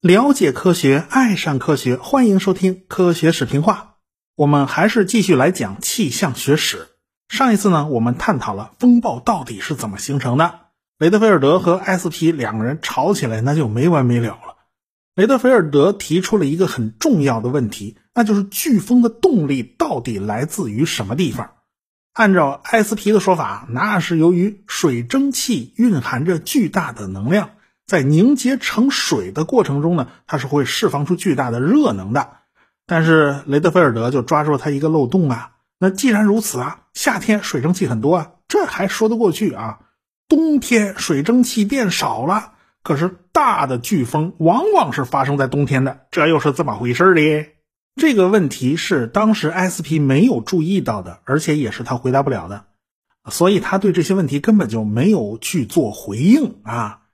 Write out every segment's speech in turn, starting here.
了解科学，爱上科学，欢迎收听《科学史评话》。我们还是继续来讲气象学史。上一次呢，我们探讨了风暴到底是怎么形成的。雷德菲尔德和埃斯皮两个人吵起来，那就没完没了了。雷德菲尔德提出了一个很重要的问题，那就是飓风的动力到底来自于什么地方？按照埃斯皮的说法，那是由于水蒸气蕴含着巨大的能量。在凝结成水的过程中呢，它是会释放出巨大的热能的。但是雷德菲尔德就抓住了他一个漏洞啊。那既然如此啊，夏天水蒸气很多啊，这还说得过去啊。冬天水蒸气变少了，可是大的飓风往往是发生在冬天的，这又是怎么回事呢？这个问题是当时 SP 没有注意到的，而且也是他回答不了的，所以他对这些问题根本就没有去做回应啊。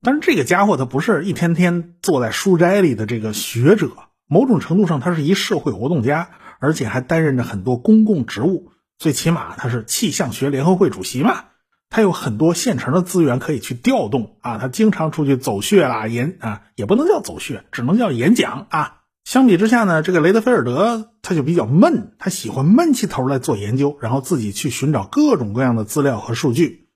但是这个家伙他不是一天天坐在书斋里的这个学者，某种程度上他是一社会活动家，而且还担任着很多公共职务。最起码他是气象学联合会主席嘛，他有很多现成的资源可以去调动啊。他经常出去走穴啦，演啊也不能叫走穴，只能叫演讲啊。相比之下呢，这个雷德菲尔德他就比较闷，他喜欢闷起头来做研究，然后自己去寻找各种各样的资料和数据。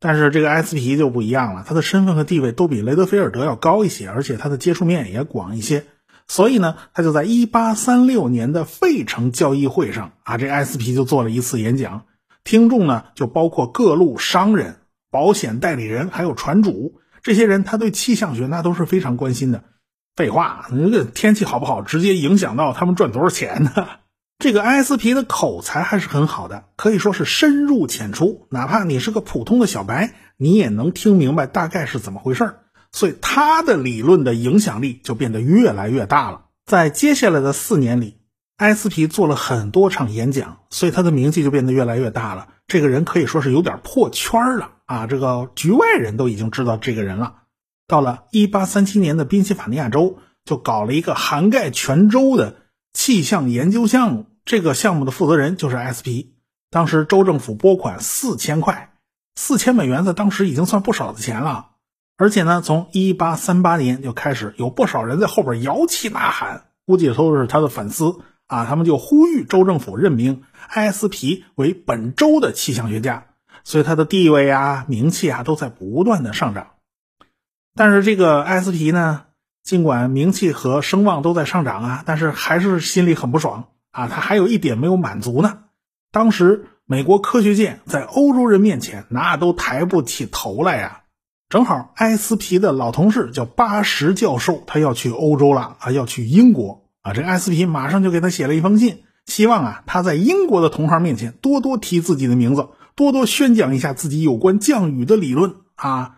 但是这个埃斯皮就不一样了，他的身份和地位都比雷德菲尔德要高一些，而且他的接触面也广一些，所以呢，他就在1836年的费城交易会上啊，这埃斯皮就做了一次演讲，听众呢就包括各路商人、保险代理人，还有船主，这些人他对气象学那都是非常关心的。废话，那个天气好不好，直接影响到他们赚多少钱呢？这个埃斯皮的口才还是很好的，可以说是深入浅出，哪怕你是个普通的小白，你也能听明白大概是怎么回事所以他的理论的影响力就变得越来越大了。在接下来的四年里，埃斯皮做了很多场演讲，所以他的名气就变得越来越大了。这个人可以说是有点破圈了啊！这个局外人都已经知道这个人了。到了1837年的宾夕法尼亚州，就搞了一个涵盖全州的。气象研究项目，这个项目的负责人就是 S.P。当时州政府拨款四千块，四千美元在当时已经算不少的钱了。而且呢，从一八三八年就开始有不少人在后边摇旗呐喊，估计都是他的粉丝啊。他们就呼吁州政府任命 S.P 为本州的气象学家，所以他的地位啊、名气啊都在不断的上涨。但是这个埃斯皮呢？尽管名气和声望都在上涨啊，但是还是心里很不爽啊。他还有一点没有满足呢。当时美国科学界在欧洲人面前那都抬不起头来呀。正好埃斯皮的老同事叫巴什教授，他要去欧洲了啊，要去英国啊。这埃斯皮马上就给他写了一封信，希望啊他在英国的同行面前多多提自己的名字，多多宣讲一下自己有关降雨的理论啊。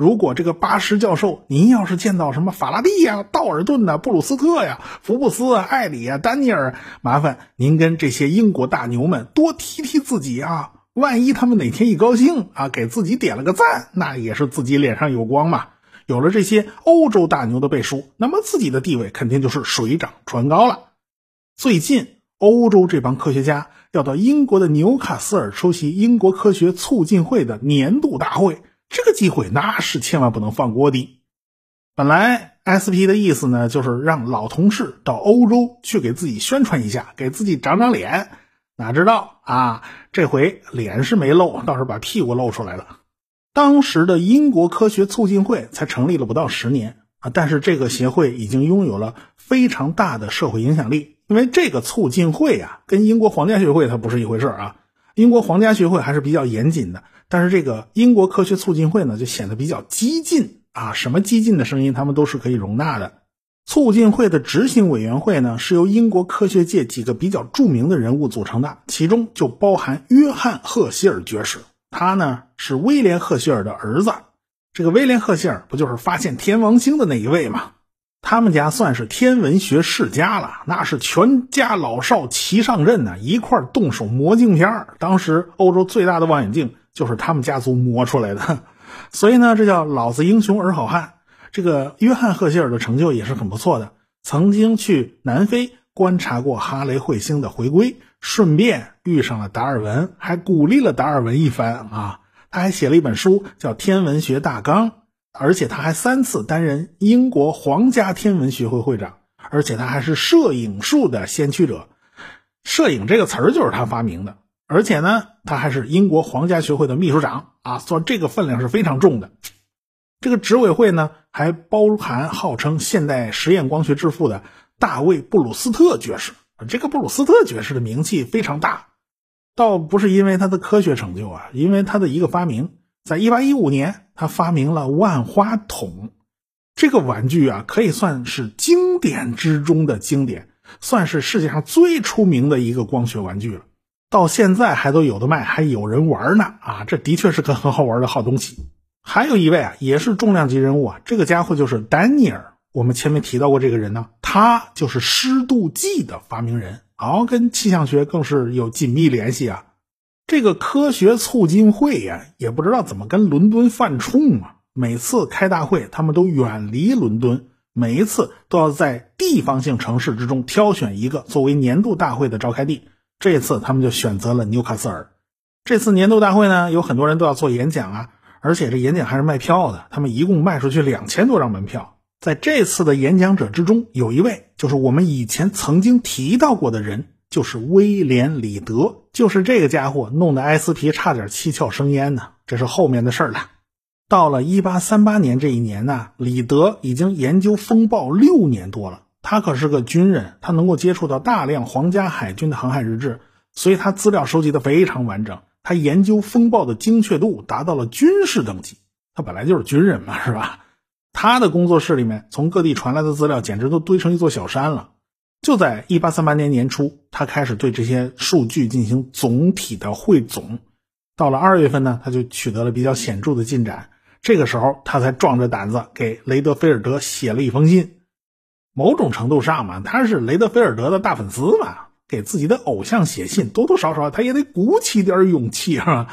如果这个巴什教授，您要是见到什么法拉第呀、道尔顿呐、布鲁斯特呀、福布斯啊、艾里啊、丹尼尔，麻烦您跟这些英国大牛们多提提自己啊。万一他们哪天一高兴啊，给自己点了个赞，那也是自己脸上有光嘛。有了这些欧洲大牛的背书，那么自己的地位肯定就是水涨船高了。最近，欧洲这帮科学家要到英国的纽卡斯尔出席英国科学促进会的年度大会。这个机会那是千万不能放过的。本来 S.P 的意思呢，就是让老同事到欧洲去给自己宣传一下，给自己长长脸。哪知道啊，这回脸是没露，倒是把屁股露出来了。当时的英国科学促进会才成立了不到十年啊，但是这个协会已经拥有了非常大的社会影响力。因为这个促进会呀，跟英国皇家学会它不是一回事啊。英国皇家学会还是比较严谨的。但是这个英国科学促进会呢，就显得比较激进啊，什么激进的声音，他们都是可以容纳的。促进会的执行委员会呢，是由英国科学界几个比较著名的人物组成的，其中就包含约翰·赫歇尔爵士，他呢是威廉·赫歇尔的儿子。这个威廉·赫歇尔不就是发现天王星的那一位吗？他们家算是天文学世家了，那是全家老少齐上阵呢，一块动手磨镜片当时欧洲最大的望远镜。就是他们家族磨出来的，所以呢，这叫老子英雄儿好汉。这个约翰·赫歇尔的成就也是很不错的，曾经去南非观察过哈雷彗星的回归，顺便遇上了达尔文，还鼓励了达尔文一番啊。他还写了一本书叫《天文学大纲》，而且他还三次担任英国皇家天文学会会长，而且他还是摄影术的先驱者。摄影这个词儿就是他发明的，而且呢，他还是英国皇家学会的秘书长啊，说这个分量是非常重的。这个执委会呢，还包含号称现代实验光学之父的大卫·布鲁斯特爵士。这个布鲁斯特爵士的名气非常大，倒不是因为他的科学成就啊，因为他的一个发明。在一八一五年，他发明了万花筒，这个玩具啊，可以算是经典之中的经典，算是世界上最出名的一个光学玩具了。到现在还都有的卖，还有人玩呢啊！这的确是个很好玩的好东西。还有一位啊，也是重量级人物啊，这个家伙就是丹尼尔。我们前面提到过这个人呢，他就是湿度计的发明人，好，跟气象学更是有紧密联系啊。这个科学促进会呀，也不知道怎么跟伦敦犯冲啊。每次开大会，他们都远离伦敦，每一次都要在地方性城市之中挑选一个作为年度大会的召开地。这次他们就选择了纽卡斯尔。这次年度大会呢，有很多人都要做演讲啊。而且这演讲还是卖票的，他们一共卖出去两千多张门票。在这次的演讲者之中，有一位就是我们以前曾经提到过的人，就是威廉·里德，就是这个家伙弄得埃斯皮差点七窍生烟呢。这是后面的事了。到了一八三八年这一年呢，里德已经研究风暴六年多了。他可是个军人，他能够接触到大量皇家海军的航海日志，所以他资料收集的非常完整。他研究风暴的精确度达到了军事等级，他本来就是军人嘛，是吧？他的工作室里面从各地传来的资料简直都堆成一座小山了。就在一八三八年年初，他开始对这些数据进行总体的汇总。到了二月份呢，他就取得了比较显著的进展。这个时候，他才壮着胆子给雷德菲尔德写了一封信。某种程度上嘛，他是雷德菲尔德的大粉丝嘛。给自己的偶像写信，多多少少他也得鼓起点勇气，是吧？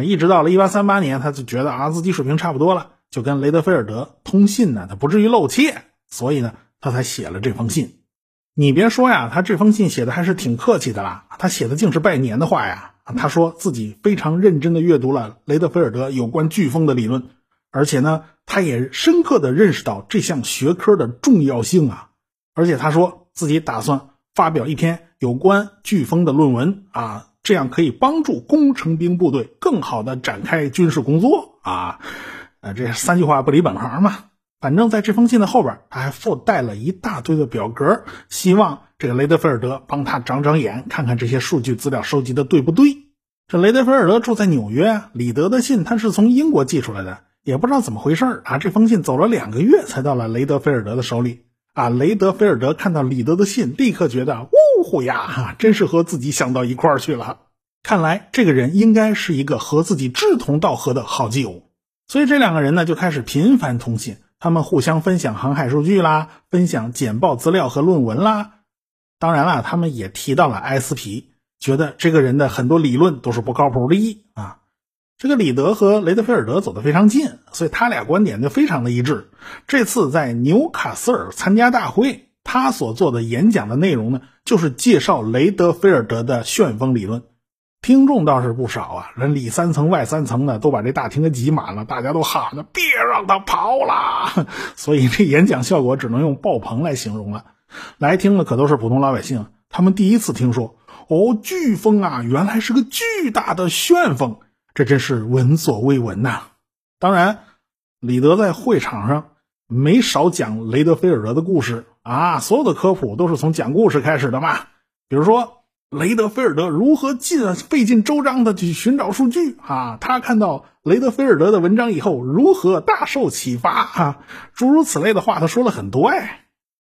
一直到了一八三八年，他就觉得啊自己水平差不多了，就跟雷德菲尔德通信呢，他不至于露怯，所以呢，他才写了这封信。你别说呀，他这封信写的还是挺客气的啦，他写的竟是拜年的话呀。他说自己非常认真的阅读了雷德菲尔德有关飓风的理论，而且呢，他也深刻的认识到这项学科的重要性啊。而且他说自己打算发表一篇。有关飓风的论文啊，这样可以帮助工程兵部队更好的展开军事工作啊，呃，这三句话不离本行嘛。反正在这封信的后边，他还附带了一大堆的表格，希望这个雷德菲尔德帮他长长眼，看看这些数据资料收集的对不对。这雷德菲尔德住在纽约啊，李德的信他是从英国寄出来的，也不知道怎么回事啊，这封信走了两个月才到了雷德菲尔德的手里。啊，雷德菲尔德看到李德的信，立刻觉得，呜呼呀，真是和自己想到一块儿去了。看来这个人应该是一个和自己志同道合的好基友。所以这两个人呢，就开始频繁通信，他们互相分享航海数据啦，分享简报资料和论文啦。当然了，他们也提到了埃斯皮，觉得这个人的很多理论都是不靠谱的啊。这个李德和雷德菲尔德走得非常近，所以他俩观点就非常的一致。这次在纽卡斯尔参加大会，他所做的演讲的内容呢，就是介绍雷德菲尔德的旋风理论。听众倒是不少啊，人里三层外三层的都把这大厅给挤满了，大家都喊着别让他跑了。所以这演讲效果只能用爆棚来形容了。来听的可都是普通老百姓，他们第一次听说，哦，飓风啊，原来是个巨大的旋风。这真是闻所未闻呐！当然，李德在会场上没少讲雷德菲尔德的故事啊，所有的科普都是从讲故事开始的嘛。比如说，雷德菲尔德如何尽费尽周章的去寻找数据啊，他看到雷德菲尔德的文章以后如何大受启发啊，诸如此类的话，他说了很多哎。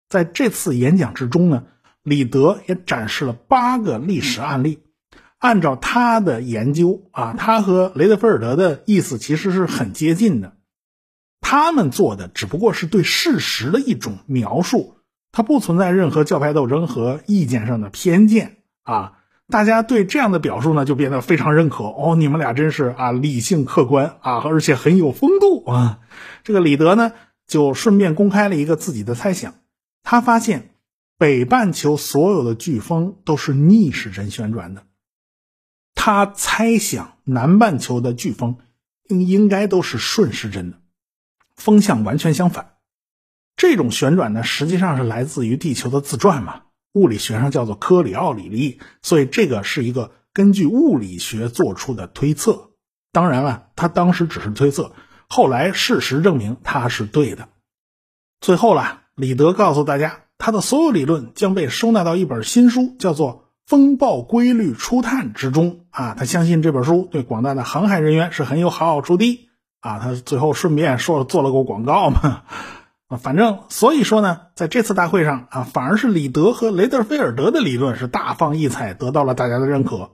在这次演讲之中呢，李德也展示了八个历史案例。按照他的研究啊，他和雷德菲尔德的意思其实是很接近的。他们做的只不过是对事实的一种描述，它不存在任何教派斗争和意见上的偏见啊。大家对这样的表述呢，就变得非常认可。哦，你们俩真是啊，理性客观啊，而且很有风度啊。这个李德呢，就顺便公开了一个自己的猜想，他发现北半球所有的飓风都是逆时针旋转的。他猜想南半球的飓风应应该都是顺时针的，风向完全相反。这种旋转呢，实际上是来自于地球的自转嘛，物理学上叫做科里奥里力，所以这个是一个根据物理学做出的推测。当然了，他当时只是推测，后来事实证明他是对的。最后了，李德告诉大家，他的所有理论将被收纳到一本新书，叫做《风暴规律初探》之中啊。他相信这本书对广大的航海人员是很有好处的啊。他最后顺便说做了个广告嘛。反正所以说呢，在这次大会上啊，反而是李德和雷德菲尔德的理论是大放异彩，得到了大家的认可。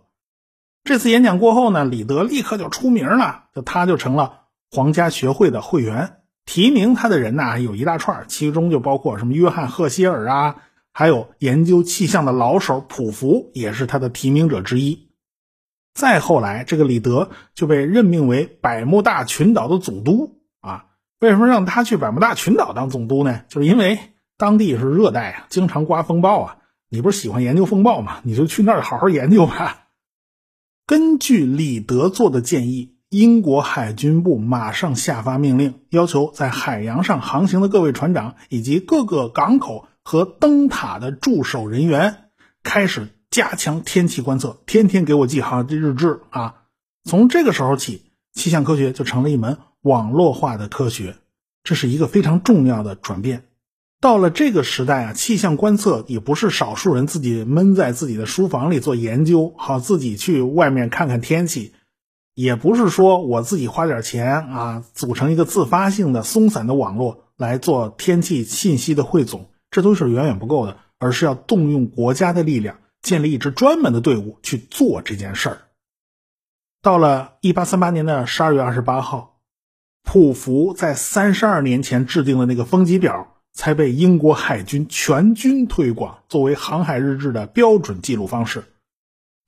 这次演讲过后呢，李德立刻就出名了，就他就成了皇家学会的会员。提名他的人呢有一大串，其中就包括什么约翰赫歇尔啊，还有研究气象的老手普福也是他的提名者之一。再后来，这个李德就被任命为百慕大群岛的总督啊。为什么让他去百慕大群岛当总督呢？就是因为当地是热带啊，经常刮风暴啊。你不是喜欢研究风暴吗？你就去那儿好好研究吧。根据李德做的建议，英国海军部马上下发命令，要求在海洋上航行的各位船长以及各个港口和灯塔的驻守人员开始加强天气观测，天天给我记好日志啊。从这个时候起，气象科学就成了一门。网络化的科学，这是一个非常重要的转变。到了这个时代啊，气象观测也不是少数人自己闷在自己的书房里做研究，好自己去外面看看天气，也不是说我自己花点钱啊，组成一个自发性的松散的网络来做天气信息的汇总，这都是远远不够的，而是要动用国家的力量，建立一支专门的队伍去做这件事儿。到了一八三八年的十二月二十八号。普福在三十二年前制定的那个风级表，才被英国海军全军推广，作为航海日志的标准记录方式。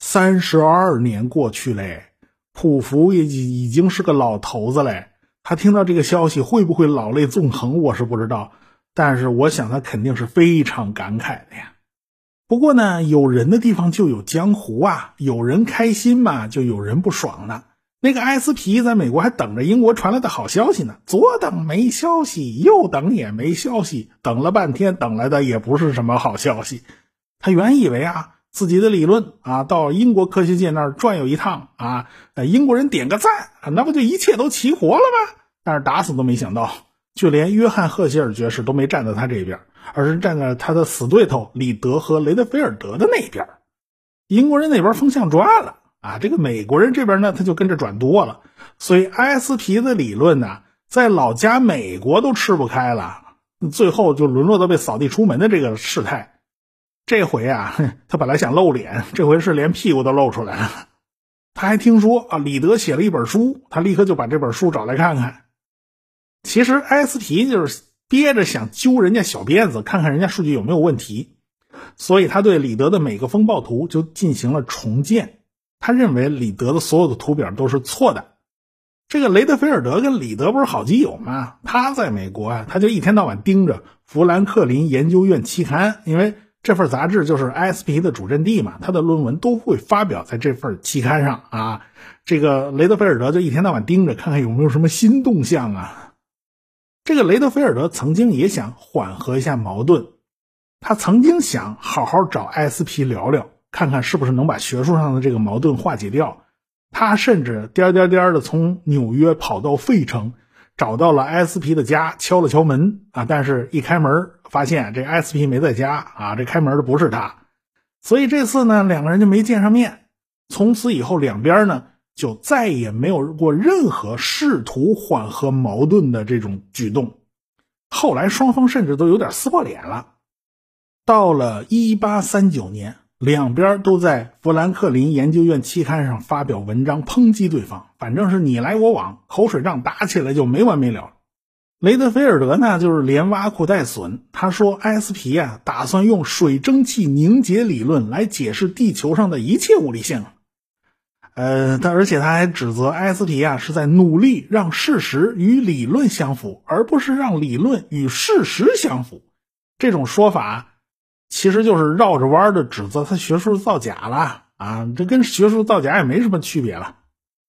三十二年过去嘞，普福也已经是个老头子嘞。他听到这个消息，会不会老泪纵横，我是不知道。但是我想，他肯定是非常感慨的呀。不过呢，有人的地方就有江湖啊，有人开心嘛，就有人不爽呢。那个埃斯皮在美国还等着英国传来的好消息呢，左等没消息，右等也没消息，等了半天，等来的也不是什么好消息。他原以为啊，自己的理论啊，到英国科学界那儿转悠一趟啊，英国人点个赞，那不就一切都齐活了吗？但是打死都没想到，就连约翰赫歇尔爵士都没站在他这边，而是站在他的死对头李德和雷德菲尔德的那边。英国人那边风向转了。啊，这个美国人这边呢，他就跟着转多了，所以埃斯皮的理论呢，在老家美国都吃不开了，最后就沦落到被扫地出门的这个事态。这回啊，他本来想露脸，这回是连屁股都露出来了。他还听说啊，李德写了一本书，他立刻就把这本书找来看看。其实埃斯皮就是憋着想揪人家小辫子，看看人家数据有没有问题，所以他对李德的每个风暴图就进行了重建。他认为李德的所有的图表都是错的。这个雷德菲尔德跟李德不是好基友吗？他在美国啊，他就一天到晚盯着《富兰克林研究院期刊》，因为这份杂志就是 ISP 的主阵地嘛。他的论文都会发表在这份期刊上啊。这个雷德菲尔德就一天到晚盯着，看看有没有什么新动向啊。这个雷德菲尔德曾经也想缓和一下矛盾，他曾经想好好找艾斯皮聊聊。看看是不是能把学术上的这个矛盾化解掉。他甚至颠颠颠的从纽约跑到费城，找到了艾斯皮的家，敲了敲门啊。但是一开门，发现这艾斯皮没在家啊。这开门的不是他，所以这次呢，两个人就没见上面。从此以后，两边呢就再也没有过任何试图缓和矛盾的这种举动。后来双方甚至都有点撕破脸了。到了一八三九年。两边都在《富兰克林研究院期刊》上发表文章抨击对方，反正是你来我往，口水仗打起来就没完没了。雷德菲尔德呢，就是连挖苦带损。他说，埃斯皮啊，打算用水蒸气凝结理论来解释地球上的一切物理性。呃，他而且他还指责埃斯皮亚，是在努力让事实与理论相符，而不是让理论与事实相符。这种说法。其实就是绕着弯的指责他学术造假了啊，这跟学术造假也没什么区别了。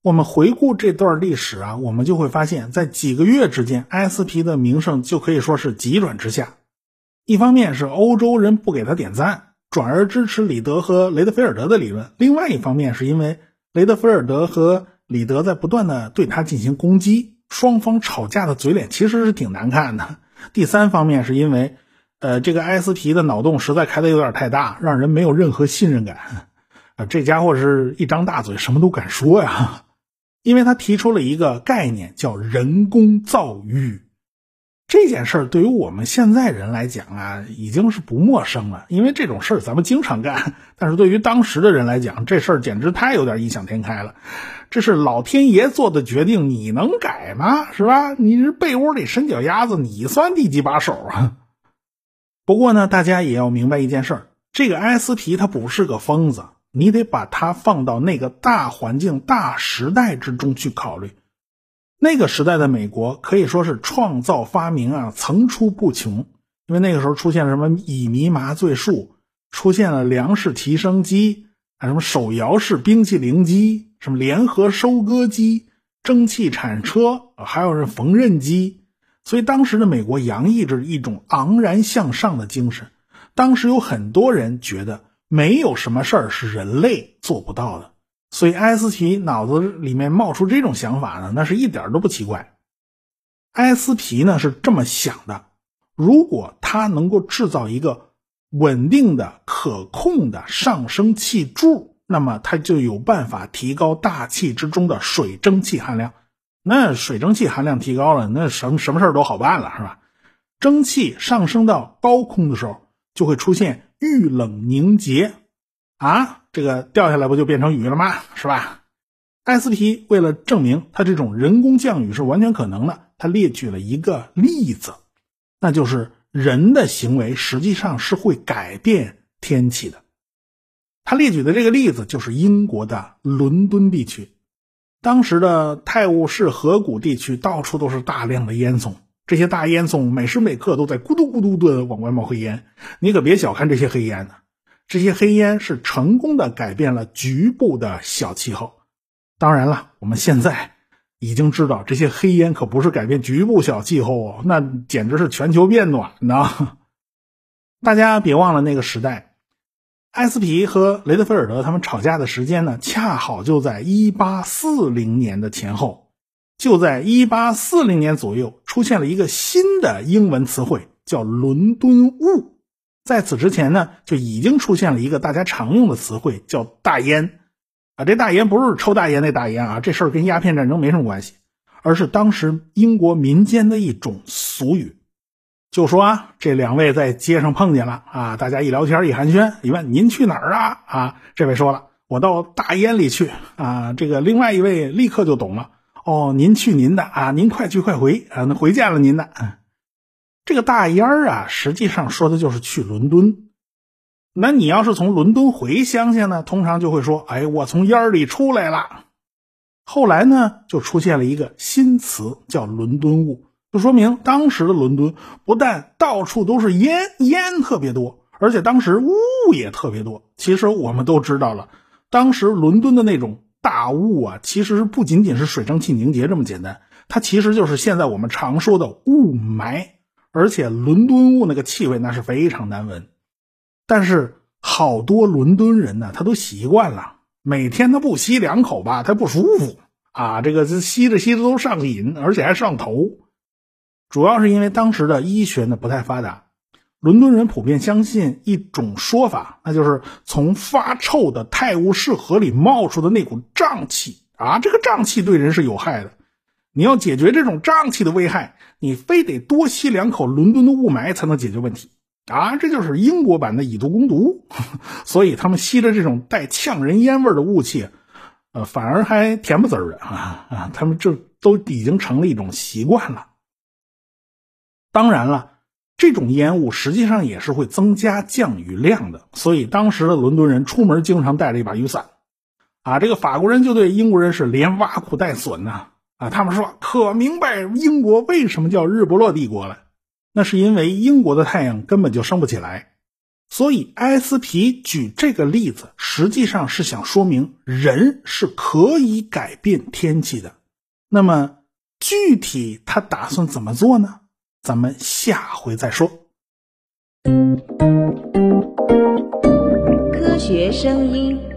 我们回顾这段历史啊，我们就会发现，在几个月之间，ISP 的名声就可以说是急转直下。一方面是欧洲人不给他点赞，转而支持李德和雷德菲尔德的理论；另外一方面是因为雷德菲尔德和李德在不断的对他进行攻击，双方吵架的嘴脸其实是挺难看的。第三方面是因为，呃，这个埃斯皮的脑洞实在开的有点太大，让人没有任何信任感。啊，这家伙是一张大嘴，什么都敢说呀。因为他提出了一个概念，叫人工造雨。这件事儿对于我们现在人来讲啊，已经是不陌生了，因为这种事儿咱们经常干。但是对于当时的人来讲，这事儿简直太有点异想天开了。这是老天爷做的决定，你能改吗？是吧？你是被窝里伸脚丫子，你算第几把手啊？不过呢，大家也要明白一件事，这个埃斯皮他不是个疯子。你得把他放到那个大环境、大时代之中去考虑。那个时代的美国可以说是创造发明啊层出不穷，因为那个时候出现了什么乙醚麻醉术，出现了粮食提升机，啊什么手摇式冰淇淋机，什么联合收割机、蒸汽铲车，还有是缝纫机。所以当时的美国洋溢着一种昂然向上的精神。当时有很多人觉得。没有什么事儿是人类做不到的，所以埃斯皮脑子里面冒出这种想法呢，那是一点都不奇怪。埃斯皮呢是这么想的：如果他能够制造一个稳定的、可控的上升气柱，那么他就有办法提高大气之中的水蒸气含量。那水蒸气含量提高了，那什么什么事儿都好办了，是吧？蒸汽上升到高空的时候，就会出现。遇冷凝结，啊，这个掉下来不就变成雨了吗？是吧？艾斯皮为了证明他这种人工降雨是完全可能的，他列举了一个例子，那就是人的行为实际上是会改变天气的。他列举的这个例子就是英国的伦敦地区，当时的泰晤士河谷地区到处都是大量的烟囱。这些大烟囱每时每刻都在咕嘟咕嘟的往外冒黑烟，你可别小看这些黑烟呢。这些黑烟是成功的改变了局部的小气候。当然了，我们现在已经知道这些黑烟可不是改变局部小气候哦，那简直是全球变暖呢。大家别忘了那个时代，埃斯皮和雷德菲尔德他们吵架的时间呢，恰好就在一八四零年的前后。就在一八四零年左右，出现了一个新的英文词汇，叫“伦敦雾”。在此之前呢，就已经出现了一个大家常用的词汇，叫“大烟”。啊，这大烟不是抽大烟那大烟啊，这事儿跟鸦片战争没什么关系，而是当时英国民间的一种俗语。就说啊，这两位在街上碰见了啊，大家一聊天一寒暄，一问您去哪儿啊？啊，这位说了，我到大烟里去啊。这个另外一位立刻就懂了。哦，您去您的啊，您快去快回啊，那回见了您的。这个大烟儿啊，实际上说的就是去伦敦。那你要是从伦敦回乡下呢，通常就会说，哎，我从烟儿里出来了。后来呢，就出现了一个新词，叫伦敦雾，就说明当时的伦敦不但到处都是烟，烟特别多，而且当时雾也特别多。其实我们都知道了，当时伦敦的那种。大雾啊，其实不仅仅是水蒸气凝结这么简单，它其实就是现在我们常说的雾霾。而且伦敦雾那个气味那是非常难闻，但是好多伦敦人呢，他都习惯了，每天他不吸两口吧，他不舒服啊，这个吸着吸着都上瘾，而且还上头。主要是因为当时的医学呢不太发达。伦敦人普遍相信一种说法，那就是从发臭的泰晤士河里冒出的那股瘴气啊，这个瘴气对人是有害的。你要解决这种瘴气的危害，你非得多吸两口伦敦的雾霾才能解决问题啊！这就是英国版的以毒攻毒，所以他们吸着这种带呛人烟味的雾气，呃，反而还甜不滋的啊啊！他们这都已经成了一种习惯了。当然了。这种烟雾实际上也是会增加降雨量的，所以当时的伦敦人出门经常带着一把雨伞。啊，这个法国人就对英国人是连挖苦带损呐。啊，他们说可明白英国为什么叫日不落帝国了，那是因为英国的太阳根本就升不起来。所以埃斯皮举这个例子，实际上是想说明人是可以改变天气的。那么具体他打算怎么做呢？咱们下回再说。科学声音。